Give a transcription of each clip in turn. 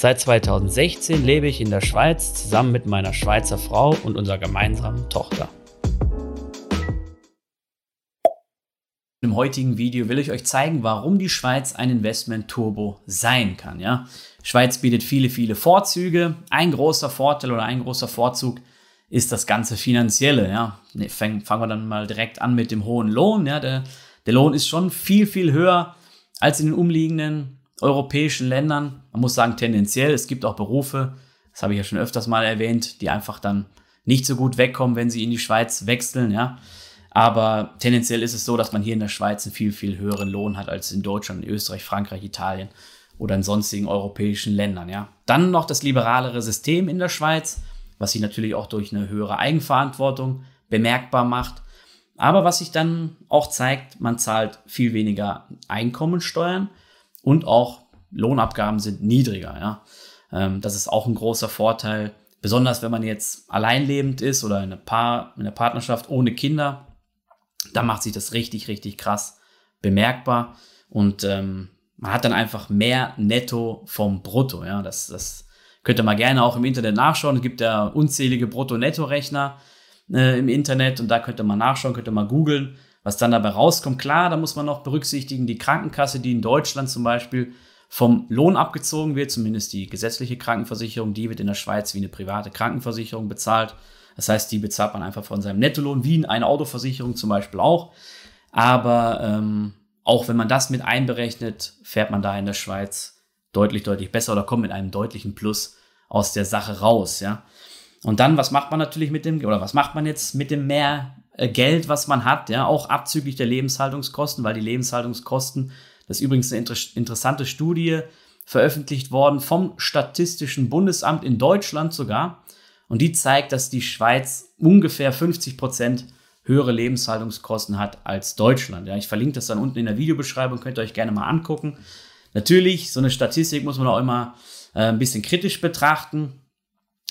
Seit 2016 lebe ich in der Schweiz zusammen mit meiner Schweizer Frau und unserer gemeinsamen Tochter. Im heutigen Video will ich euch zeigen, warum die Schweiz ein Investment-Turbo sein kann. Ja? Schweiz bietet viele, viele Vorzüge. Ein großer Vorteil oder ein großer Vorzug ist das ganze Finanzielle. Ja? Fangen, fangen wir dann mal direkt an mit dem hohen Lohn. Ja? Der, der Lohn ist schon viel, viel höher als in den umliegenden europäischen Ländern. Man muss sagen, tendenziell, es gibt auch Berufe, das habe ich ja schon öfters mal erwähnt, die einfach dann nicht so gut wegkommen, wenn sie in die Schweiz wechseln. Ja? Aber tendenziell ist es so, dass man hier in der Schweiz einen viel, viel höheren Lohn hat als in Deutschland, Österreich, Frankreich, Italien oder in sonstigen europäischen Ländern. Ja? Dann noch das liberalere System in der Schweiz was sich natürlich auch durch eine höhere Eigenverantwortung bemerkbar macht. Aber was sich dann auch zeigt, man zahlt viel weniger Einkommensteuern und auch Lohnabgaben sind niedriger. Ja? Ähm, das ist auch ein großer Vorteil, besonders wenn man jetzt alleinlebend ist oder in einer, Paar, in einer Partnerschaft ohne Kinder. Da macht sich das richtig, richtig krass bemerkbar und ähm, man hat dann einfach mehr Netto vom Brutto. Ja? Das, das Könnt ihr mal gerne auch im Internet nachschauen. Es gibt ja unzählige Brutto-Netto-Rechner äh, im Internet und da könnt ihr mal nachschauen, könnt ihr mal googeln, was dann dabei rauskommt. Klar, da muss man noch berücksichtigen, die Krankenkasse, die in Deutschland zum Beispiel vom Lohn abgezogen wird, zumindest die gesetzliche Krankenversicherung, die wird in der Schweiz wie eine private Krankenversicherung bezahlt. Das heißt, die bezahlt man einfach von seinem Nettolohn, wie in einer Autoversicherung zum Beispiel auch. Aber ähm, auch wenn man das mit einberechnet, fährt man da in der Schweiz deutlich, deutlich besser oder kommt mit einem deutlichen Plus aus der Sache raus, ja. Und dann, was macht man natürlich mit dem, oder was macht man jetzt mit dem mehr Geld, was man hat, ja, auch abzüglich der Lebenshaltungskosten, weil die Lebenshaltungskosten, das ist übrigens eine inter interessante Studie, veröffentlicht worden vom Statistischen Bundesamt in Deutschland sogar. Und die zeigt, dass die Schweiz ungefähr 50 Prozent höhere Lebenshaltungskosten hat als Deutschland. Ja, ich verlinke das dann unten in der Videobeschreibung, könnt ihr euch gerne mal angucken. Natürlich, so eine Statistik muss man auch immer äh, ein bisschen kritisch betrachten.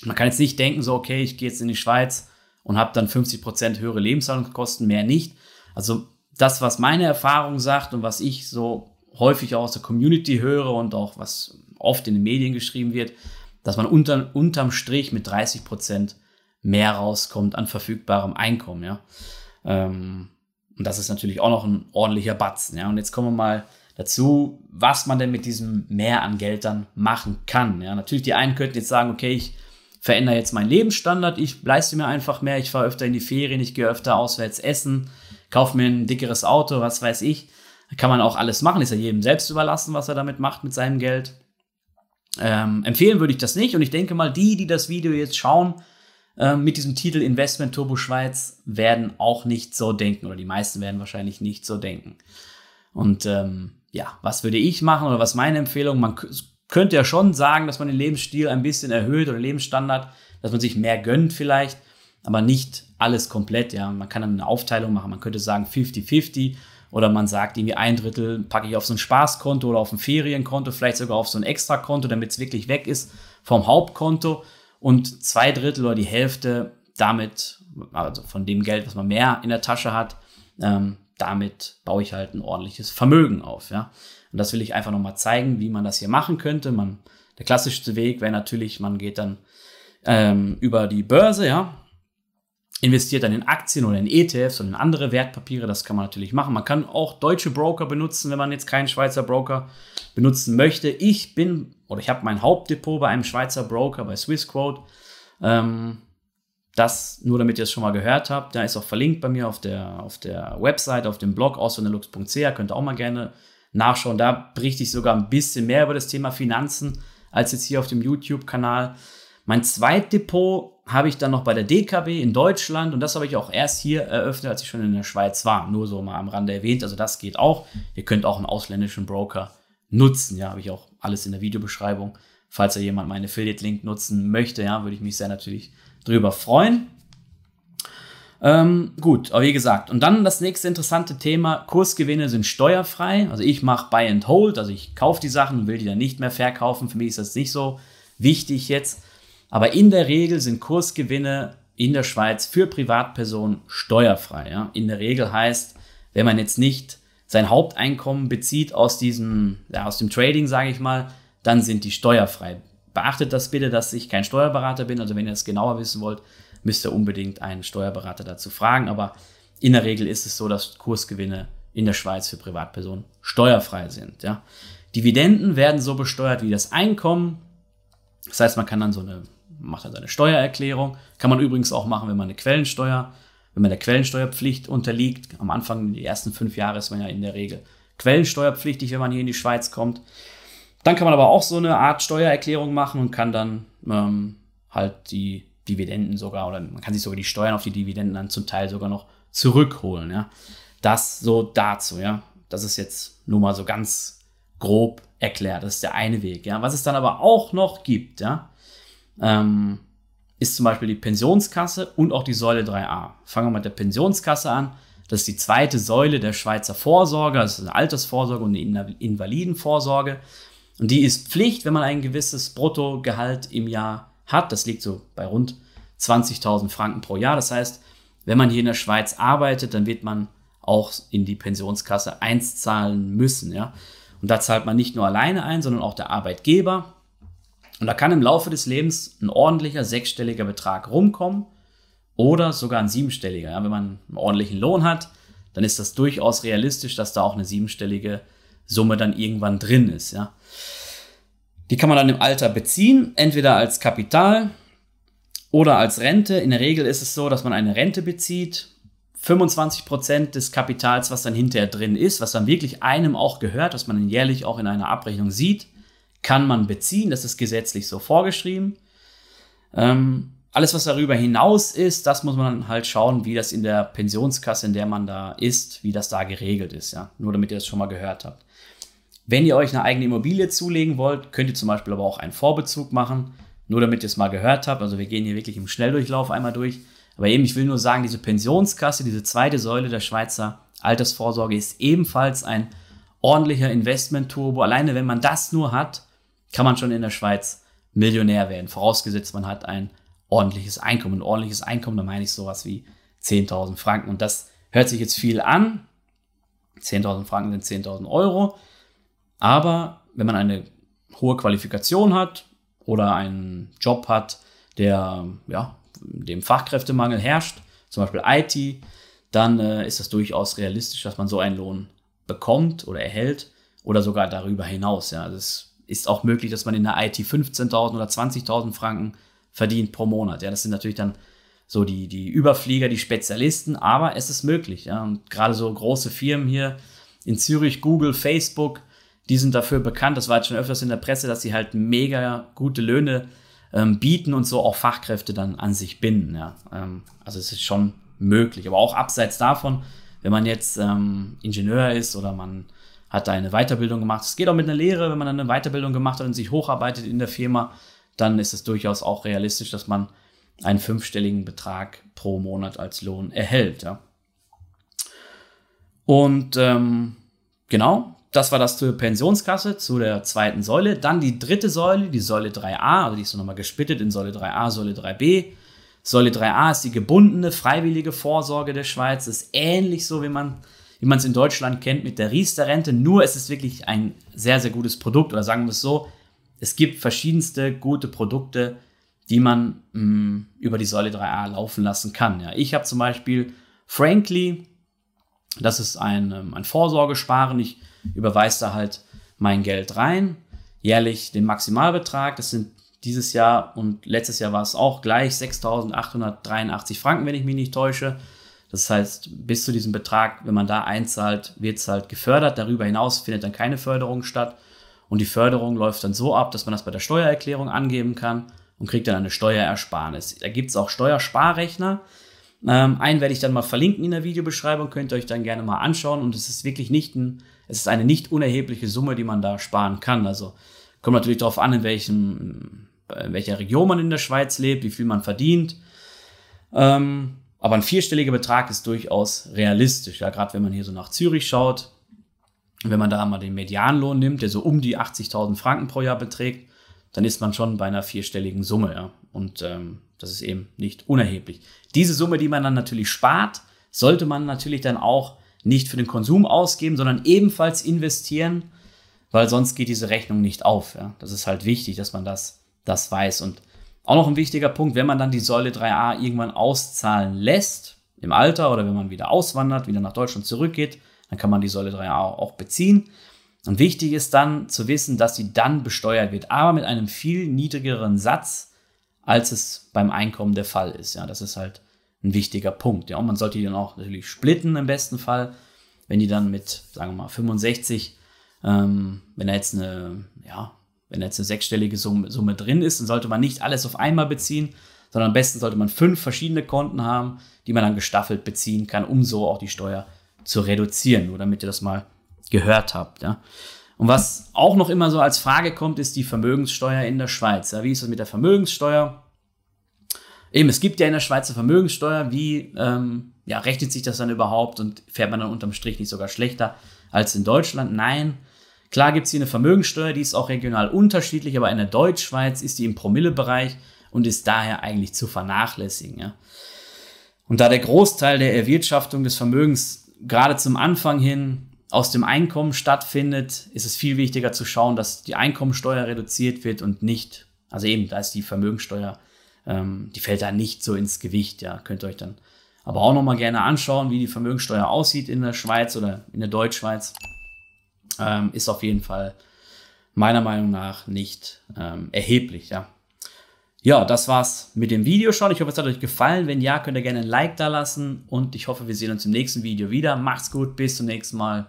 Man kann jetzt nicht denken, so, okay, ich gehe jetzt in die Schweiz und habe dann 50% höhere Lebenshaltungskosten, mehr nicht. Also das, was meine Erfahrung sagt und was ich so häufig auch aus der Community höre und auch was oft in den Medien geschrieben wird, dass man unter, unterm Strich mit 30% mehr rauskommt an verfügbarem Einkommen, ja. Ähm, und das ist natürlich auch noch ein ordentlicher Batzen, ja. Und jetzt kommen wir mal dazu, was man denn mit diesem Mehr an Geld dann machen kann. Ja, natürlich, die einen könnten jetzt sagen, okay, ich verändere jetzt meinen Lebensstandard, ich leiste mir einfach mehr, ich fahre öfter in die Ferien, ich gehe öfter auswärts essen, kaufe mir ein dickeres Auto, was weiß ich. Kann man auch alles machen, ist ja jedem selbst überlassen, was er damit macht mit seinem Geld. Ähm, empfehlen würde ich das nicht und ich denke mal, die, die das Video jetzt schauen, äh, mit diesem Titel Investment Turbo Schweiz, werden auch nicht so denken oder die meisten werden wahrscheinlich nicht so denken. Und ähm, ja, was würde ich machen oder was meine Empfehlung? Man könnte ja schon sagen, dass man den Lebensstil ein bisschen erhöht oder Lebensstandard, dass man sich mehr gönnt vielleicht, aber nicht alles komplett. Ja, man kann dann eine Aufteilung machen. Man könnte sagen 50-50 oder man sagt irgendwie ein Drittel packe ich auf so ein Spaßkonto oder auf ein Ferienkonto, vielleicht sogar auf so ein Extrakonto, damit es wirklich weg ist vom Hauptkonto und zwei Drittel oder die Hälfte damit, also von dem Geld, was man mehr in der Tasche hat, ähm, damit baue ich halt ein ordentliches Vermögen auf, ja. Und das will ich einfach nochmal zeigen, wie man das hier machen könnte. Man, der klassischste Weg wäre natürlich, man geht dann ähm, über die Börse, ja, investiert dann in Aktien oder in ETFs und in andere Wertpapiere. Das kann man natürlich machen. Man kann auch deutsche Broker benutzen, wenn man jetzt keinen Schweizer Broker benutzen möchte. Ich bin oder ich habe mein Hauptdepot bei einem Schweizer Broker, bei Swissquote. Ähm, das nur damit ihr es schon mal gehört habt. Da ist auch verlinkt bei mir auf der, auf der Website, auf dem Blog auswanderlux.ch. Könnt ihr auch mal gerne nachschauen. Da berichte ich sogar ein bisschen mehr über das Thema Finanzen als jetzt hier auf dem YouTube-Kanal. Mein Zweitdepot habe ich dann noch bei der DKB in Deutschland und das habe ich auch erst hier eröffnet, als ich schon in der Schweiz war. Nur so mal am Rande erwähnt. Also das geht auch. Ihr könnt auch einen ausländischen Broker nutzen. Ja, habe ich auch alles in der Videobeschreibung Falls da jemand meinen Affiliate-Link nutzen möchte, ja, würde ich mich sehr natürlich drüber freuen. Ähm, gut, aber wie gesagt, und dann das nächste interessante Thema: Kursgewinne sind steuerfrei. Also ich mache Buy and Hold, also ich kaufe die Sachen und will die dann nicht mehr verkaufen. Für mich ist das nicht so wichtig jetzt. Aber in der Regel sind Kursgewinne in der Schweiz für Privatpersonen steuerfrei. Ja? In der Regel heißt, wenn man jetzt nicht sein Haupteinkommen bezieht aus diesem, ja, aus dem Trading, sage ich mal, dann sind die steuerfrei. Beachtet das bitte, dass ich kein Steuerberater bin. Also wenn ihr das genauer wissen wollt, müsst ihr unbedingt einen Steuerberater dazu fragen. Aber in der Regel ist es so, dass Kursgewinne in der Schweiz für Privatpersonen steuerfrei sind. Ja. Dividenden werden so besteuert wie das Einkommen. Das heißt, man kann dann so eine, macht dann seine Steuererklärung. Kann man übrigens auch machen, wenn man eine Quellensteuer, wenn man der Quellensteuerpflicht unterliegt. Am Anfang, die ersten fünf Jahre ist man ja in der Regel quellensteuerpflichtig, wenn man hier in die Schweiz kommt. Dann kann man aber auch so eine Art Steuererklärung machen und kann dann ähm, halt die Dividenden sogar, oder man kann sich sogar die Steuern auf die Dividenden dann zum Teil sogar noch zurückholen. Ja. Das so dazu, ja. Das ist jetzt nur mal so ganz grob erklärt. Das ist der eine Weg. Ja. Was es dann aber auch noch gibt, ja, ähm, ist zum Beispiel die Pensionskasse und auch die Säule 3a. Fangen wir mit der Pensionskasse an. Das ist die zweite Säule der Schweizer Vorsorge. Das ist eine Altersvorsorge und eine Invalidenvorsorge. Und die ist Pflicht, wenn man ein gewisses Bruttogehalt im Jahr hat. Das liegt so bei rund 20.000 Franken pro Jahr. Das heißt, wenn man hier in der Schweiz arbeitet, dann wird man auch in die Pensionskasse einzahlen müssen. Ja? Und da zahlt man nicht nur alleine ein, sondern auch der Arbeitgeber. Und da kann im Laufe des Lebens ein ordentlicher sechsstelliger Betrag rumkommen oder sogar ein siebenstelliger. Ja? Wenn man einen ordentlichen Lohn hat, dann ist das durchaus realistisch, dass da auch eine siebenstellige Summe dann irgendwann drin ist. Ja? Die kann man dann im Alter beziehen, entweder als Kapital oder als Rente. In der Regel ist es so, dass man eine Rente bezieht. 25% des Kapitals, was dann hinterher drin ist, was dann wirklich einem auch gehört, was man jährlich auch in einer Abrechnung sieht, kann man beziehen. Das ist gesetzlich so vorgeschrieben. Ähm, alles, was darüber hinaus ist, das muss man halt schauen, wie das in der Pensionskasse, in der man da ist, wie das da geregelt ist. Ja? Nur damit ihr das schon mal gehört habt. Wenn ihr euch eine eigene Immobilie zulegen wollt, könnt ihr zum Beispiel aber auch einen Vorbezug machen. Nur damit ihr es mal gehört habt. Also wir gehen hier wirklich im Schnelldurchlauf einmal durch. Aber eben, ich will nur sagen, diese Pensionskasse, diese zweite Säule der Schweizer Altersvorsorge ist ebenfalls ein ordentlicher Investment-Turbo. Alleine wenn man das nur hat, kann man schon in der Schweiz Millionär werden. Vorausgesetzt, man hat ein ordentliches Einkommen. Ein ordentliches Einkommen, da meine ich sowas wie 10.000 Franken. Und das hört sich jetzt viel an. 10.000 Franken sind 10.000 Euro. Aber wenn man eine hohe Qualifikation hat oder einen Job hat, der ja, dem Fachkräftemangel herrscht, zum Beispiel IT, dann äh, ist das durchaus realistisch, dass man so einen Lohn bekommt oder erhält oder sogar darüber hinaus. Ja. Also es ist auch möglich, dass man in der IT 15.000 oder 20.000 Franken verdient pro Monat. Ja, das sind natürlich dann so die, die Überflieger, die Spezialisten, aber es ist möglich. Ja. Und gerade so große Firmen hier in Zürich, Google, Facebook, die sind dafür bekannt, das war jetzt schon öfters in der Presse, dass sie halt mega gute Löhne ähm, bieten und so auch Fachkräfte dann an sich binden. Ja. Ähm, also es ist schon möglich. Aber auch abseits davon, wenn man jetzt ähm, Ingenieur ist oder man hat da eine Weiterbildung gemacht, es geht auch mit einer Lehre, wenn man dann eine Weiterbildung gemacht hat und sich hocharbeitet in der Firma, dann ist es durchaus auch realistisch, dass man einen fünfstelligen Betrag pro Monat als Lohn erhält. Ja. Und ähm, genau, das war das zur Pensionskasse, zu der zweiten Säule. Dann die dritte Säule, die Säule 3a, also die ist so nochmal gesplittet in Säule 3a, Säule 3b. Säule 3a ist die gebundene, freiwillige Vorsorge der Schweiz. Das ist ähnlich so, wie man wie es in Deutschland kennt mit der Riester-Rente. Nur ist es wirklich ein sehr, sehr gutes Produkt. Oder sagen wir es so, es gibt verschiedenste gute Produkte, die man mh, mm, über die Säule 3a laufen lassen kann. Ja, ich habe zum Beispiel Frankly, das ist ein, ähm, ein Vorsorgesparen. Ich überweist da halt mein Geld rein, jährlich den Maximalbetrag. Das sind dieses Jahr und letztes Jahr war es auch gleich 6.883 Franken, wenn ich mich nicht täusche. Das heißt, bis zu diesem Betrag, wenn man da einzahlt, wird es halt gefördert. Darüber hinaus findet dann keine Förderung statt. Und die Förderung läuft dann so ab, dass man das bei der Steuererklärung angeben kann und kriegt dann eine Steuerersparnis. Da gibt es auch Steuersparrechner. Ähm, einen werde ich dann mal verlinken in der Videobeschreibung, könnt ihr euch dann gerne mal anschauen. Und es ist wirklich nicht ein, es ist eine nicht unerhebliche Summe, die man da sparen kann. Also Kommt natürlich darauf an, in, welchem, in welcher Region man in der Schweiz lebt, wie viel man verdient. Ähm, aber ein vierstelliger Betrag ist durchaus realistisch. Ja, gerade wenn man hier so nach Zürich schaut, wenn man da mal den Medianlohn nimmt, der so um die 80.000 Franken pro Jahr beträgt, dann ist man schon bei einer vierstelligen Summe. Ja. Und ähm, das ist eben nicht unerheblich. Diese Summe, die man dann natürlich spart, sollte man natürlich dann auch nicht für den Konsum ausgeben, sondern ebenfalls investieren, weil sonst geht diese Rechnung nicht auf. Ja. Das ist halt wichtig, dass man das, das weiß. Und auch noch ein wichtiger Punkt, wenn man dann die Säule 3a irgendwann auszahlen lässt, im Alter oder wenn man wieder auswandert, wieder nach Deutschland zurückgeht, dann kann man die Säule 3a auch beziehen. Und wichtig ist dann zu wissen, dass sie dann besteuert wird, aber mit einem viel niedrigeren Satz, als es beim Einkommen der Fall ist. Ja, das ist halt ein wichtiger Punkt. Ja, und man sollte die dann auch natürlich splitten im besten Fall, wenn die dann mit, sagen wir mal, 65, ähm, wenn er jetzt eine, ja, wenn jetzt eine sechsstellige Summe, Summe drin ist, dann sollte man nicht alles auf einmal beziehen, sondern am besten sollte man fünf verschiedene Konten haben, die man dann gestaffelt beziehen kann, um so auch die Steuer zu reduzieren. Nur damit ihr das mal gehört habt. Ja. Und was auch noch immer so als Frage kommt, ist die Vermögenssteuer in der Schweiz. Ja, wie ist das mit der Vermögenssteuer? Eben, es gibt ja in der Schweiz eine Vermögenssteuer. Wie ähm, ja, rechnet sich das dann überhaupt und fährt man dann unterm Strich nicht sogar schlechter als in Deutschland? Nein, Klar gibt es hier eine Vermögenssteuer, die ist auch regional unterschiedlich, aber in der Deutschschweiz ist die im Promillebereich und ist daher eigentlich zu vernachlässigen. Ja. Und da der Großteil der Erwirtschaftung des Vermögens gerade zum Anfang hin aus dem Einkommen stattfindet, ist es viel wichtiger zu schauen, dass die Einkommensteuer reduziert wird und nicht, also eben, da ist die Vermögensteuer, ähm, die fällt da nicht so ins Gewicht. Ja, könnt ihr euch dann aber auch nochmal gerne anschauen, wie die Vermögensteuer aussieht in der Schweiz oder in der Deutschschweiz ähm, ist auf jeden Fall meiner Meinung nach nicht ähm, erheblich, ja. Ja, das war's mit dem Video schon. Ich hoffe, es hat euch gefallen. Wenn ja, könnt ihr gerne ein Like da lassen und ich hoffe, wir sehen uns im nächsten Video wieder. Macht's gut, bis zum nächsten Mal.